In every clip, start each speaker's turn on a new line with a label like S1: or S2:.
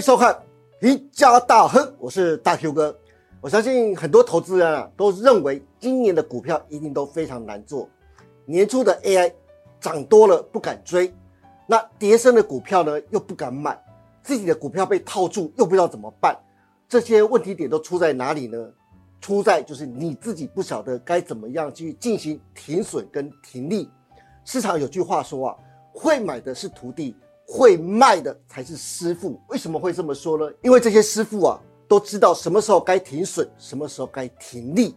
S1: 迎收看《赢家大亨》，我是大 Q 哥。我相信很多投资人啊都认为今年的股票一定都非常难做。年初的 AI 涨多了不敢追，那跌升的股票呢又不敢买，自己的股票被套住又不知道怎么办。这些问题点都出在哪里呢？出在就是你自己不晓得该怎么样去进行停损跟停利。市场有句话说啊，会买的是徒弟。会卖的才是师傅，为什么会这么说呢？因为这些师傅啊，都知道什么时候该停损，什么时候该停利，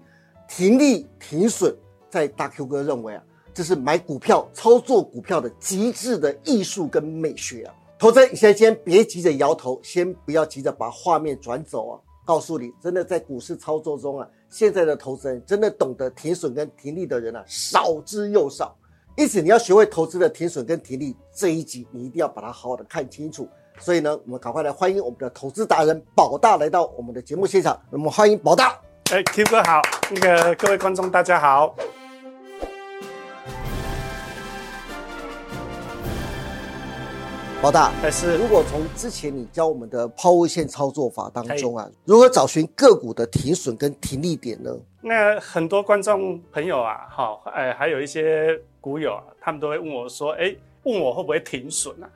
S1: 停利停损，在大 Q 哥认为啊，这是买股票、操作股票的极致的艺术跟美学啊。投资人，你现在先别急着摇头，先不要急着把画面转走啊。告诉你，真的在股市操作中啊，现在的投资人真的懂得停损跟停利的人啊，少之又少。因此，你要学会投资的停损跟停利这一集，你一定要把它好好的看清楚。所以呢，我们赶快来欢迎我们的投资达人宝大来到我们的节目现场。那么，欢迎宝大。
S2: 哎，Q 哥好，那个各位观众大家好。
S1: 宝大，
S2: 但是
S1: 如果从之前你教我们的抛物线操作法当中啊，如何找寻个股的停损跟停利点呢？
S2: 那很多观众朋友啊，好，哎，还有一些股友啊，他们都会问我说，哎，问我会不会停损啊？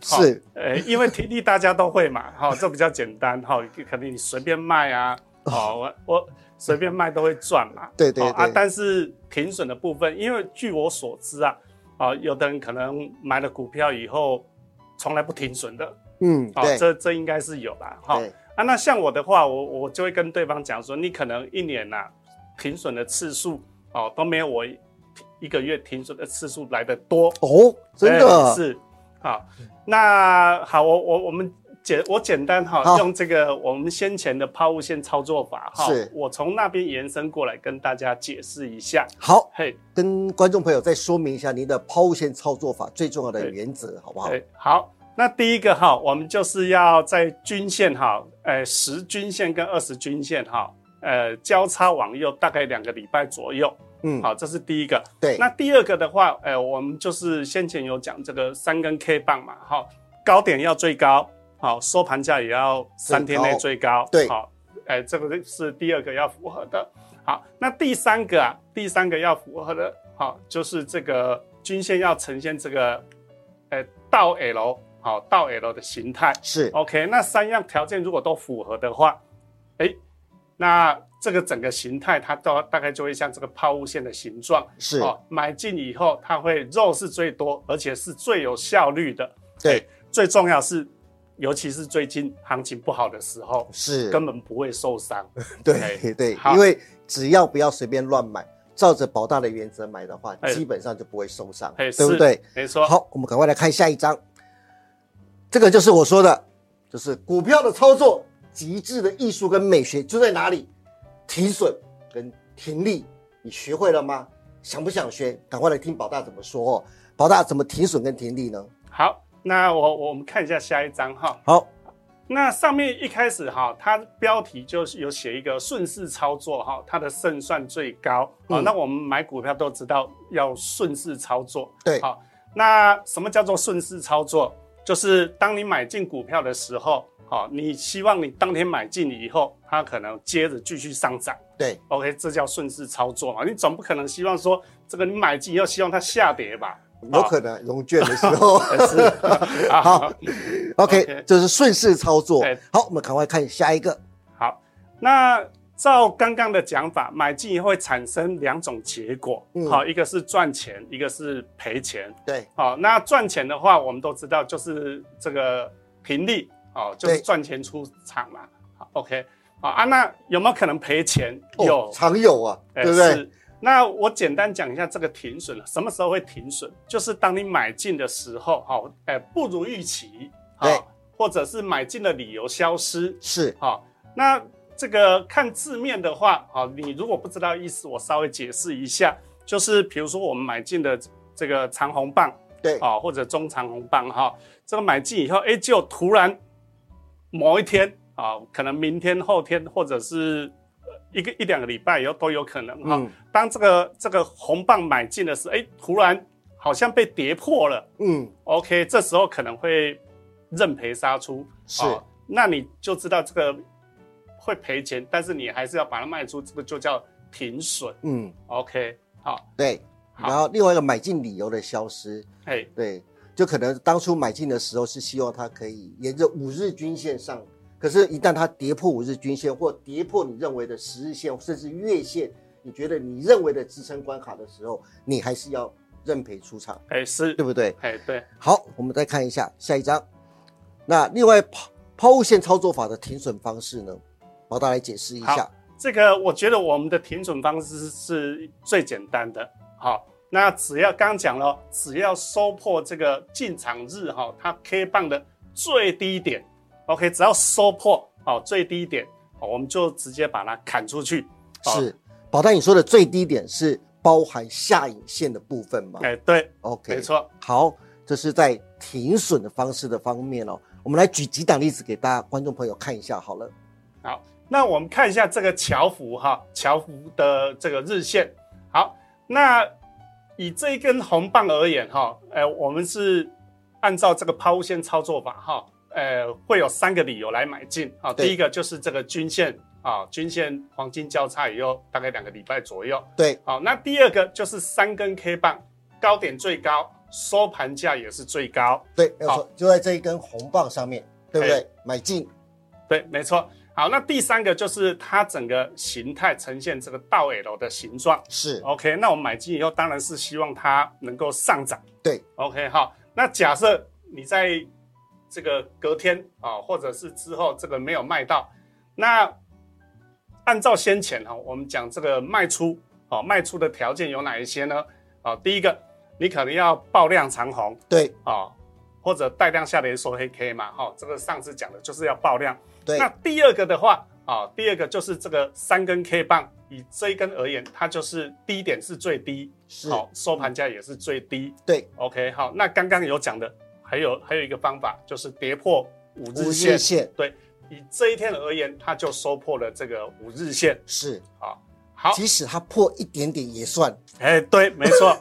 S1: 是，
S2: 哎，因为停利大家都会嘛，好，这比较简单，哈，可能你随便卖啊，好，我我随便卖都会赚嘛，
S1: 对对啊，
S2: 但是停损的部分，因为据我所知啊，啊，有的人可能买了股票以后。从来不停损的，
S1: 嗯，哦，
S2: 这这应该是有啦，哈。啊，那像我的话，我我就会跟对方讲说，你可能一年呐停损的次数哦都没有我一个月停损的次数来的多。
S1: 哦，真的？
S2: 是，好，那好，我我我们简我简单哈用这个我们先前的抛物线操作法哈，
S1: 是。
S2: 我从那边延伸过来跟大家解释一下，
S1: 好，嘿，跟观众朋友再说明一下您的抛物线操作法最重要的原则，好不好？
S2: 好。那第一个哈，我们就是要在均线哈，呃，十均线跟二十均线哈，呃，交叉往右大概两个礼拜左右，嗯，好，这是第一个。
S1: 对。
S2: 那第二个的话，呃，我们就是先前有讲这个三根 K 棒嘛，哈，高点要最高，好，收盘价也要三天内最高，
S1: 对，
S2: 好，哎，这个是第二个要符合的。好，那第三个啊，第三个要符合的，好，就是这个均线要呈现这个，呃，倒 L。好，倒 L 的形态
S1: 是
S2: OK。那三样条件如果都符合的话，哎，那这个整个形态它都大概就会像这个抛物线的形状。
S1: 是哦，
S2: 买进以后它会肉是最多，而且是最有效率的。
S1: 对，
S2: 最重要是，尤其是最近行情不好的时候，
S1: 是
S2: 根本不会受伤。
S1: 对对，因为只要不要随便乱买，照着保大的原则买的话，基本上就不会受伤，对不对？
S2: 没错。
S1: 好，我们赶快来看下一章。这个就是我说的，就是股票的操作极致的艺术跟美学就在哪里？停损跟停利，你学会了吗？想不想学？赶快来听宝大怎么说哦。宝大怎么停损跟停利呢？
S2: 好，那我我们看一下下一章哈。
S1: 好，
S2: 那上面一开始哈，它标题就是有写一个顺势操作哈，它的胜算最高啊。那我们买股票都知道要顺势操作，
S1: 对。
S2: 好，那什么叫做顺势操作？就是当你买进股票的时候，好，你希望你当天买进以后，它可能接着继续上涨。
S1: 对
S2: ，OK，这叫顺势操作嘛。你总不可能希望说这个你买进以后希望它下跌吧？
S1: 有可能融券的时候 是。好，OK，这是顺势操作。好，我们赶快看下一个。
S2: 好，那。照刚刚的讲法，买进会产生两种结果，好，一个是赚钱，一个是赔钱。
S1: 对，
S2: 好，那赚钱的话，我们都知道就是这个平利，哦，就是赚钱出场嘛。好，OK，好啊，那有没有可能赔钱？有，
S1: 常有啊，对不对？
S2: 那我简单讲一下这个停损了，什么时候会停损？就是当你买进的时候，好，哎，不如预期，
S1: 对，
S2: 或者是买进的理由消失，
S1: 是，
S2: 好，那。这个看字面的话，啊，你如果不知道意思，我稍微解释一下，就是比如说我们买进的这个长红棒，
S1: 对，
S2: 啊，或者中长红棒，哈，这个买进以后，哎，就突然某一天，啊，可能明天、后天，或者是一个一两个礼拜以后都有可能，哈，当这个这个红棒买进的时候，哎，突然好像被跌破了，嗯，OK，这时候可能会认赔杀出，
S1: 是，
S2: 那你就知道这个会赔钱，但是你还是要把它卖出，这个就叫停损。嗯，OK，好，
S1: 对，然后另外一个买进理由的消失，哎，对，就可能当初买进的时候是希望它可以沿着五日均线上，可是，一旦它跌破五日均线或跌破你认为的十日线，甚至月线，你觉得你认为的支撑关卡的时候，你还是要认赔出场，
S2: 哎，是
S1: 对不对？
S2: 哎，对。
S1: 好，我们再看一下下一张。那另外抛抛物线操作法的停损方式呢？帮大家来解释一下。
S2: 这个我觉得我们的停损方式是最简单的。好，那只要刚讲了，只要收破这个进场日哈，它 K 棒的最低点，OK，只要收破好最低点，我们就直接把它砍出去。
S1: 是，宝大你说的最低点是包含下影线的部分吗？
S2: 哎，对
S1: ，OK，
S2: 没错。
S1: 好，这是在停损的方式的方面哦。我们来举几档例子给大家观众朋友看一下好了。
S2: 好，那我们看一下这个桥幅哈，桥幅的这个日线。好，那以这一根红棒而言哈，呃，我们是按照这个抛物线操作法哈，呃，会有三个理由来买进啊。第一个就是这个均线啊，均线黄金交叉以后大概两个礼拜左右。
S1: 对，
S2: 好，那第二个就是三根 K 棒高点最高。收盘价也是最高，
S1: 对，没错，就在这一根红棒上面对不对？买进，
S2: 对，没错。好，那第三个就是它整个形态呈现这个倒 L 的形状，
S1: 是
S2: OK。那我们买进以后，当然是希望它能够上涨，
S1: 对
S2: ，OK。好，那假设你在这个隔天啊，或者是之后这个没有卖到，那按照先前哈，我们讲这个卖出，哦，卖出的条件有哪一些呢？啊，第一个。你可能要爆量长红，
S1: 对
S2: 啊，或者带量下跌收黑 K 嘛，哈，这个上次讲的就是要爆量。
S1: 对，
S2: 那第二个的话啊，第二个就是这个三根 K 棒，以这一根而言，它就是低点是最低，
S1: 是。
S2: 好收盘价也是最低。
S1: 对
S2: ，OK，好，那刚刚有讲的，还有还有一个方法就是跌破五日线，
S1: 线。
S2: 对，以这一天而言，它就收破了这个五日线，
S1: 是。
S2: 好，好，
S1: 即使它破一点点也算，
S2: 哎，对，没错。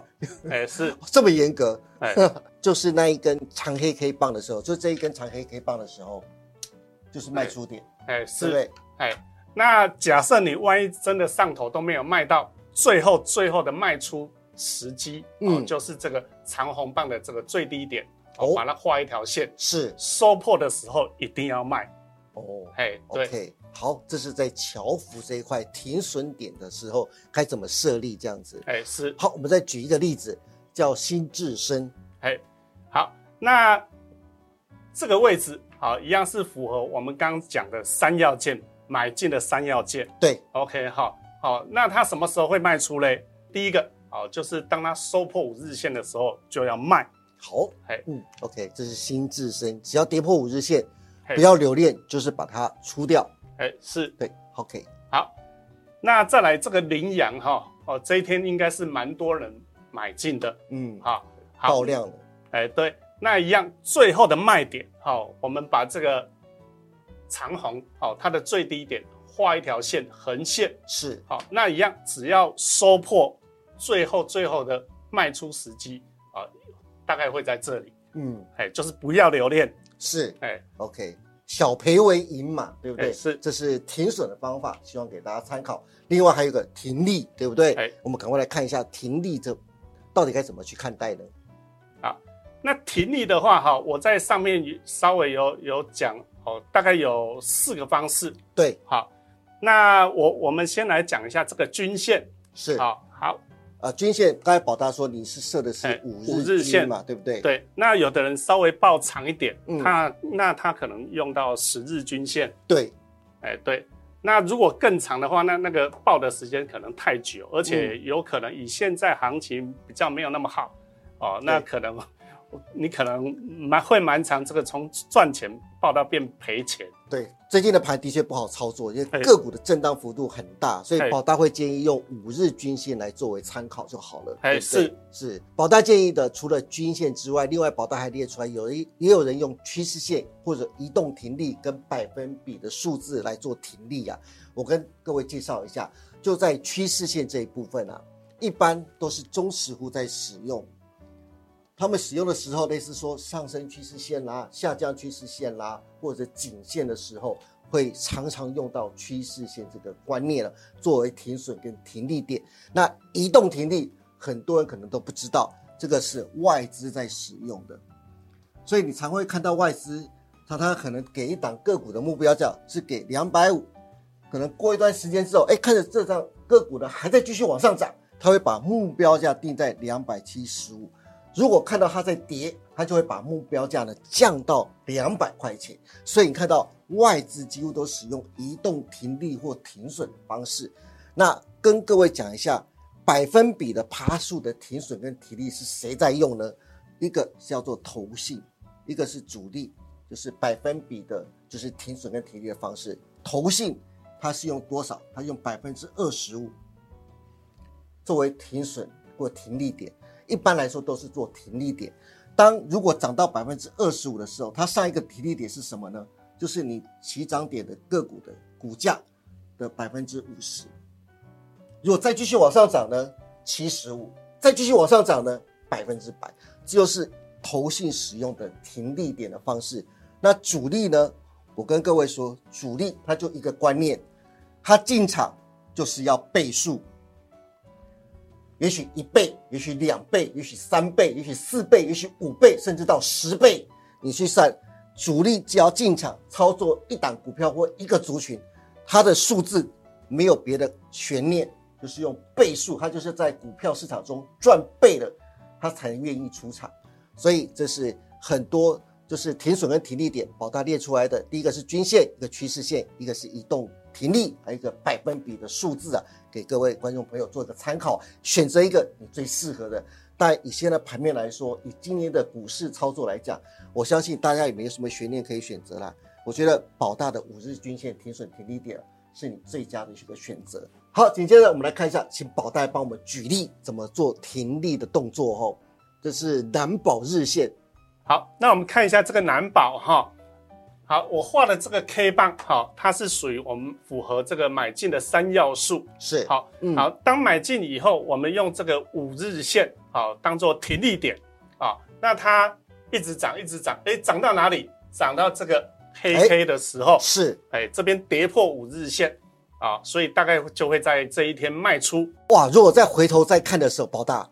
S2: 哎，是。
S1: 这么严格，哎，就是那一根长黑 K 棒的时候，就这一根长黑 K 棒的时候，就是卖出点，
S2: 哎，是，哎，那假设你万一真的上头都没有卖到，最后最后的卖出时机，嗯，就是这个长红棒的这个最低点，哦，把它画一条线，
S1: 是
S2: 收破的时候一定要卖，哦，
S1: 哎，对。好，这是在桥幅这一块停损点的时候该怎么设立这样子？
S2: 哎，是。
S1: 好，我们再举一个例子，叫新智深。
S2: 哎，好，那这个位置好，一样是符合我们刚刚讲的三要件，买进的三要件。
S1: 对
S2: ，OK，好，好，那它什么时候会卖出嘞？第一个，好，就是当它收破五日线的时候就要卖。
S1: 好，哎，嗯，OK，这是新自身，只要跌破五日线，不要留恋，就是把它出掉。
S2: 哎，是。
S1: 对，OK，
S2: 好，那再来这个羚羊哈，哦，这一天应该是蛮多人买进的，嗯，好，
S1: 爆量了，
S2: 哎，对，那一样最后的卖点，好，我们把这个长虹，好，它的最低点画一条线，横线
S1: 是，
S2: 好，那一样只要收破最后最后的卖出时机啊，大概会在这里，嗯，哎，就是不要留恋，
S1: 是，哎，OK。小赔为赢嘛，对不对？
S2: 是，
S1: 这是停损的方法，希望给大家参考。另外还有一个停利，对不对？哎，我们赶快来看一下停利这到底该怎么去看待呢？
S2: 好，那停利的话，哈，我在上面稍微有有讲哦，大概有四个方式。
S1: 对，
S2: 好，那我我们先来讲一下这个均线，
S1: 是，
S2: 好，好。
S1: 啊，均线刚才宝大说你是设的是五日线嘛，对不对？
S2: 对，那有的人稍微报长一点，他那他可能用到十日均线。
S1: 对，
S2: 哎对，那如果更长的话，那那个报的时间可能太久，而且有可能以现在行情比较没有那么好哦，那可能。你可能蛮会蛮长，这个从赚钱报到变赔钱。
S1: 对，最近的盘的确不好操作，因为个股的震荡幅度很大，所以保大会建议用五日均线来作为参考就好了。
S2: 哎，是
S1: 是，保大建议的除了均线之外，另外保大还列出来有一也有人用趋势线或者移动停利跟百分比的数字来做停利啊。我跟各位介绍一下，就在趋势线这一部分啊，一般都是中实户在使用。他们使用的时候，类似说上升趋势线啦、下降趋势线啦，或者颈线的时候，会常常用到趋势线这个观念了，作为停损跟停利点。那移动停利，很多人可能都不知道，这个是外资在使用的，所以你常会看到外资，它它可能给一档个股的目标价是给两百五，可能过一段时间之后，哎，看着这张个股呢还在继续往上涨，它会把目标价定在两百七十五。如果看到它在跌，它就会把目标价呢降到两百块钱。所以你看到外资几乎都使用移动停利或停损的方式。那跟各位讲一下，百分比的爬数的停损跟停利是谁在用呢？一个叫做投信，一个是主力，就是百分比的，就是停损跟停利的方式。投信它是用多少？它用百分之二十五作为停损或停利点。一般来说都是做停利点，当如果涨到百分之二十五的时候，它上一个停利点是什么呢？就是你起涨点的个股的股价的百分之五十。如果再继续往上涨呢，七十五；再继续往上涨呢，百分之百。这就是投信使用的停利点的方式。那主力呢？我跟各位说，主力它就一个观念，它进场就是要倍数。也许一倍，也许两倍，也许三倍，也许四倍，也许五倍，甚至到十倍。你去算，主力只要进场操作一档股票或一个族群，它的数字没有别的悬念，就是用倍数，它就是在股票市场中赚倍了，它才能愿意出场。所以这是很多就是停损跟停利点，宝大列出来的。第一个是均线，一个趋势线，一个是移动停利，还有一个百分比的数字啊。给各位观众朋友做一个参考，选择一个你最适合的。但以现在盘面来说，以今年的股市操作来讲，我相信大家也没有什么悬念可以选择啦。我觉得宝大的五日均线停损停利点是你最佳的一个选择。好，紧接着我们来看一下，请宝大帮我们举例怎么做停利的动作哦。这是南宝日线。
S2: 好，那我们看一下这个南宝哈。好，我画的这个 K 棒，好，它是属于我们符合这个买进的三要素。
S1: 是，
S2: 好，好，当买进以后，我们用这个五日线，好，当做停利点，啊，那它一直涨，一直涨，哎，涨到哪里？涨到这个黑 K 的时候，
S1: 是，
S2: 哎，这边跌破五日线，啊，所以大概就会在这一天卖出。
S1: 哇，如果再回头再看的时候，包大。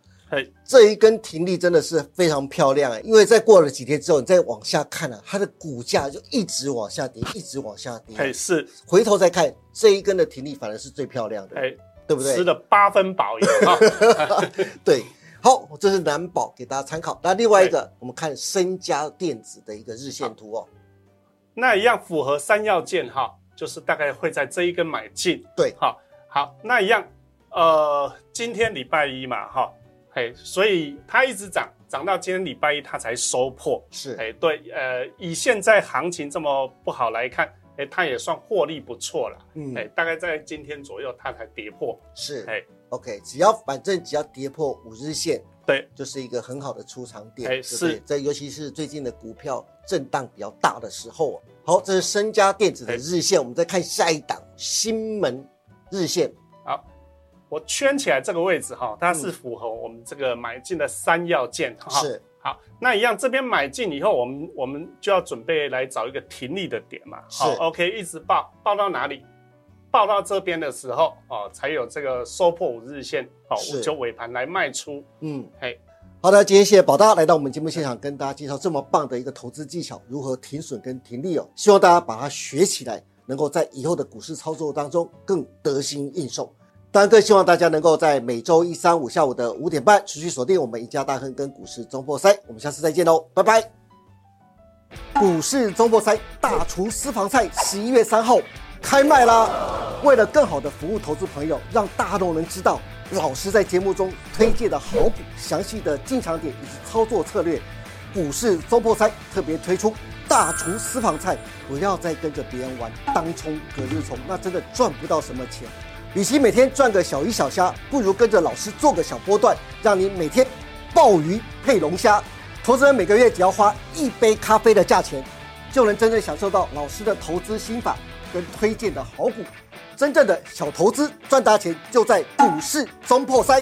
S1: 这一根停力真的是非常漂亮哎，因为在过了几天之后，你再往下看呢，它的股价就一直往下跌，一直往下跌。
S2: 哎，是，
S1: 回头再看这一根的停力，反而是最漂亮的，哎，对不对？
S2: 吃了八分饱啊！
S1: 对，好，这是南宝给大家参考。那另外一个，我们看深家电子的一个日线图哦，
S2: 那一样符合三要件哈，就是大概会在这一根买进。
S1: 对，
S2: 好，好，那一样，呃，今天礼拜一嘛，哈。嘿，所以它一直涨，涨到今天礼拜一它才收破。
S1: 是，
S2: 哎，对，呃，以现在行情这么不好来看，哎，它也算获利不错了。嗯，哎，大概在今天左右它才跌破。
S1: 是，哎，OK，只要反正只要跌破五日线，
S2: 对，
S1: 就是一个很好的出场点。哎，是，这尤其是最近的股票震荡比较大的时候啊。好，这是深家电子的日线，我们再看下一档新门日线。
S2: 我圈起来这个位置哈，它是符合我们这个买进的三要件
S1: 哈。是
S2: 好，那一样这边买进以后，我们我们就要准备来找一个停利的点嘛。
S1: 好
S2: ，OK，一直报报到哪里？报到这边的时候哦，才有这个收破五日线，好，就尾盘来卖出。嗯，
S1: 嘿，好的，今天谢谢宝大来到我们节目现场，跟大家介绍这么棒的一个投资技巧，如何停损跟停利哦。希望大家把它学起来，能够在以后的股市操作当中更得心应手。当然，更希望大家能够在每周一、三、五下午的五点半持续锁定我们一家大亨跟股市中破塞。我们下次再见喽，拜拜！股市中破塞大厨私房菜十一月三号开卖啦！为了更好的服务投资朋友，让大众能知道老师在节目中推荐的好股、详细的进场点以及操作策略，股市中破塞特别推出大厨私房菜。不要再跟着别人玩当冲、隔日冲，那真的赚不到什么钱。与其每天赚个小鱼小虾，不如跟着老师做个小波段，让你每天鲍鱼配龙虾。投资人每个月只要花一杯咖啡的价钱，就能真正享受到老师的投资心法跟推荐的好股。真正的小投资赚大钱，就在股市中破塞。